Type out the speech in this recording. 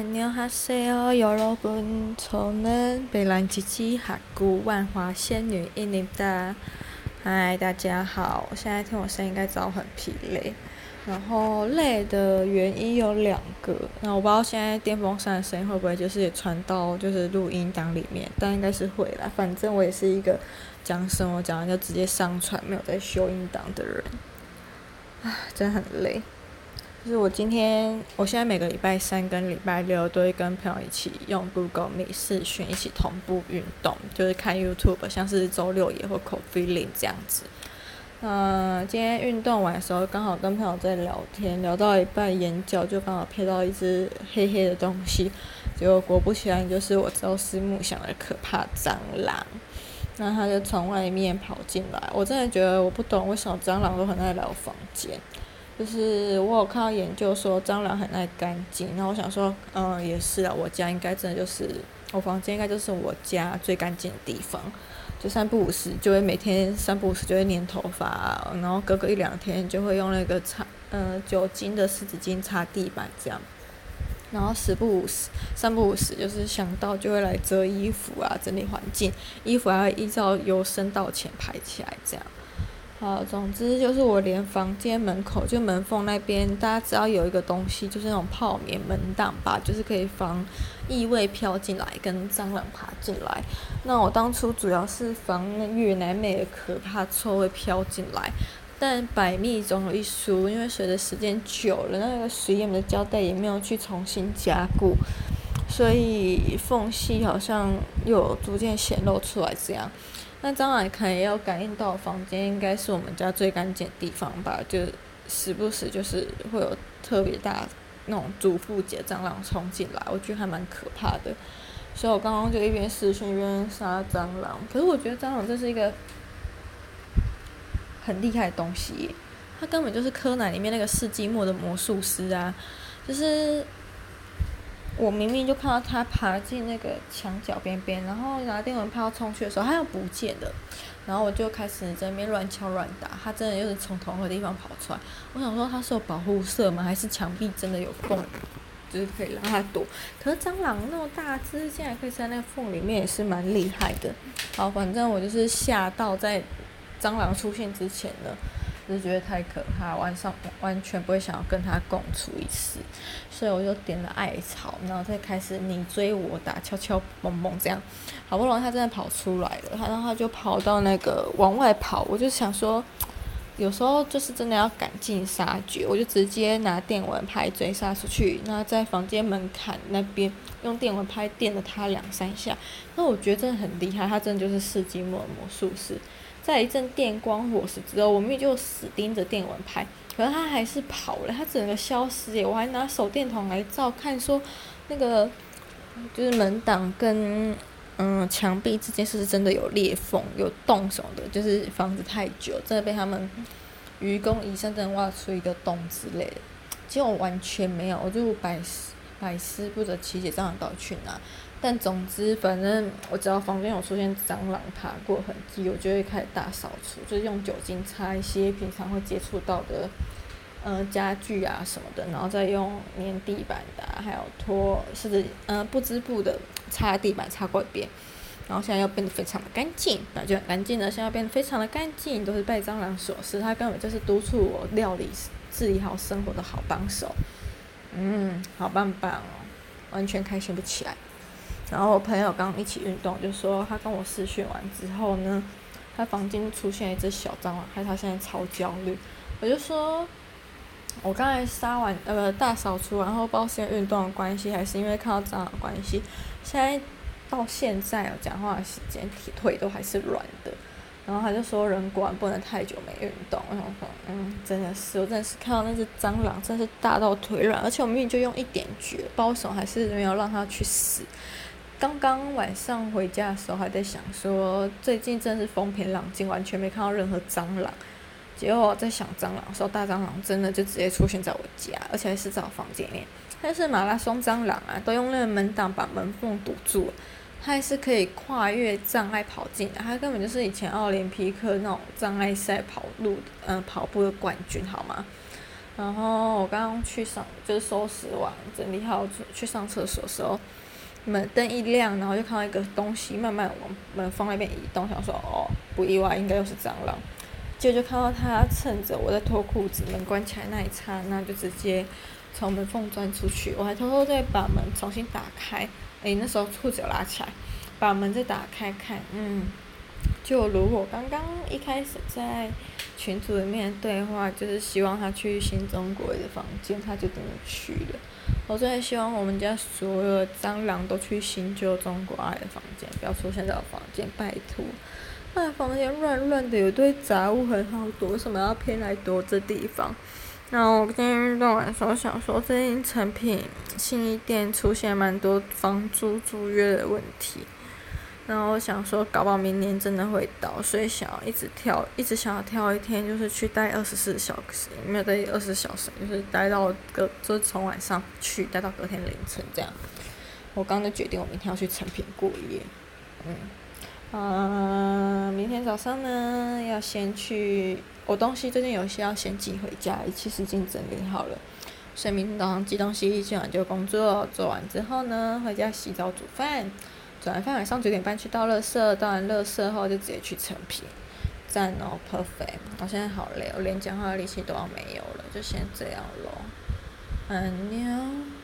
安妞哈塞哦，여러분저는베란지지학구万华仙女입니다。嗨，大家好，我现在听我声音应该知道很疲累，然后累的原因有两个，那我不知道现在电风扇的声音会不会就是也传到就是录音档里面，但应该是会啦，反正我也是一个讲什么讲完就直接上传，没有在修音档的人，唉，真的很累。 就是我今天，我现在每个礼拜三跟礼拜六都会跟朋友一起用 Google Meet 视讯一起同步运动，就是看 YouTube，像是周六也会 Coffee Link 这样子。嗯，今天运动完的时候，刚好跟朋友在聊天，聊到一半，眼角就刚好瞥到一只黑黑的东西，结果果不其然，就是我朝思暮想的可怕蟑螂。那它就从外面跑进来，我真的觉得我不懂为什么蟑螂都很爱来我房间。就是我有看到研究说蟑螂很爱干净，然后我想说，嗯，也是啊，我家应该真的就是我房间应该就是我家最干净的地方，就三不五时就会每天三不五时就会粘头发，然后隔个一两天就会用那个擦，嗯，酒精的湿纸巾擦地板这样，然后十不五时三不五时就是想到就会来折衣服啊，整理环境，衣服还会依照由深到浅排起来这样。好，总之就是我连房间门口就门缝那边，大家只要有一个东西，就是那种泡棉门挡吧，就是可以防异味飘进来跟蟑螂爬进来。那我当初主要是防越南妹的可怕臭味飘进来，但百密总有一疏，因为随着时间久了，那个水盐的胶带也没有去重新加固，所以缝隙好像有逐渐显露出来这样。那蟑螂可能也有感应到房间应该是我们家最干净的地方吧，就时不时就是会有特别大那种主妇级蟑螂冲进来，我觉得还蛮可怕的。所以我刚刚就一边视讯一边杀蟑螂。可是我觉得蟑螂这是一个很厉害的东西，它根本就是柯南里面那个世纪末的魔术师啊，就是。我明明就看到他爬进那个墙角边边，然后拿电蚊拍要冲去的时候，他又不见了。然后我就开始在那边乱敲乱打，他真的又是从同一个地方跑出来。我想说他是有保护色吗？还是墙壁真的有缝，就是可以让他躲？可是蟑螂那么大只，竟然可以在那个缝里面，也是蛮厉害的。好，反正我就是吓到在蟑螂出现之前呢。就觉得太可怕，晚上完全不会想要跟他共处一室，所以我就点了艾草，然后再开始你追我打，敲敲蹦蹦这样，好不容易他真的跑出来了，他然后他就跑到那个往外跑，我就想说，有时候就是真的要赶尽杀绝，我就直接拿电蚊拍追杀出去，那在房间门槛那边用电蚊拍电了他两三下，那我觉得真的很厉害，他真的就是世纪末魔术师。在一阵电光火石之后，我明明就死盯着电蚊拍，可是他还是跑了，他整个消失耶！我还拿手电筒来照看，说那个就是门挡跟嗯墙壁之间是不是真的有裂缝、有洞什么的？就是房子太久，真的被他们愚公移山，真的挖出一个洞之类的。结果完全没有，我就百思百思不得其解，这样到底去哪？但总之，反正我只要房间有出现蟑螂爬过痕迹，我就会开始大扫除，就是用酒精擦一些平常会接触到的，呃，家具啊什么的，然后再用粘地板的、还有拖，甚至呃不织布的擦地板擦过一遍，然后现在又变得非常的干净，那就很干净的。现在变得非常的干净，都是拜蟑螂所赐，它根本就是督促我料理、治理好生活的好帮手。嗯，好棒棒哦，完全开心不起来。然后我朋友刚一起运动，就说他跟我试训完之后呢，他房间出现一只小蟑螂，害他现在超焦虑。我就说，我刚才杀完呃大扫除，然后不知道是因为运动的关系，还是因为看到蟑螂的关系，现在到现在有讲话的时间，腿腿都还是软的。然后他就说，人果然不能太久没运动。我想说，嗯，真的是，我真的是看到那只蟑螂，真是大到腿软，而且我明明就用一点绝，包手还是没有让它去死。刚刚晚上回家的时候，还在想说，最近真是风平浪静，完全没看到任何蟑螂。结果我在想蟑螂的时候，大蟑螂真的就直接出现在我家，而且还是在我房间里面。但是马拉松蟑螂啊，都用那个门挡把门缝堵住了，它还是可以跨越障碍跑进来。它根本就是以前奥林匹克那种障碍赛跑路，嗯、呃，跑步的冠军，好吗？然后我刚刚去上，就是收拾完、整理好去上厕所的时候，门灯一亮，然后就看到一个东西慢慢往门缝那边移动，想说哦，不意外，应该又是蟑螂。结果就看到他趁着我在脱裤子，门关起来那一刹那，就直接从门缝钻出去。我还偷偷再把门重新打开，诶，那时候裤子拉起来，把门再打开看，嗯。就如果刚刚一开始在群组里面对话，就是希望他去新中国的房间，他就真的去了。我真的希望我们家所有的蟑螂都去新旧中国爱的房间，不要出现在我房间，拜托。那房间乱乱的，有堆杂物很好躲，为什么要偏来躲这地方？然后我今天运动完的时候想说，最近成品新一店出现蛮多房租租约的问题。然后我想说，搞不好明年真的会到，所以想要一直跳，一直想要跳一天，就是去待二十四小时，没有待二十四小时，就是待到隔，就是从晚上去待到隔天凌晨这样。我刚刚就决定，我明天要去成品过夜。嗯，啊、明天早上呢，要先去，我东西最近有些要先寄回家，其实已经整理好了，所以明天早上寄东西，今晚就工作，做完之后呢，回家洗澡煮饭。转完饭晚上九点半去倒垃圾，倒完垃圾后就直接去成品，赞哦，perfect！我现在好累，我连讲话的力气都要没有了，就先这样喽，安妞。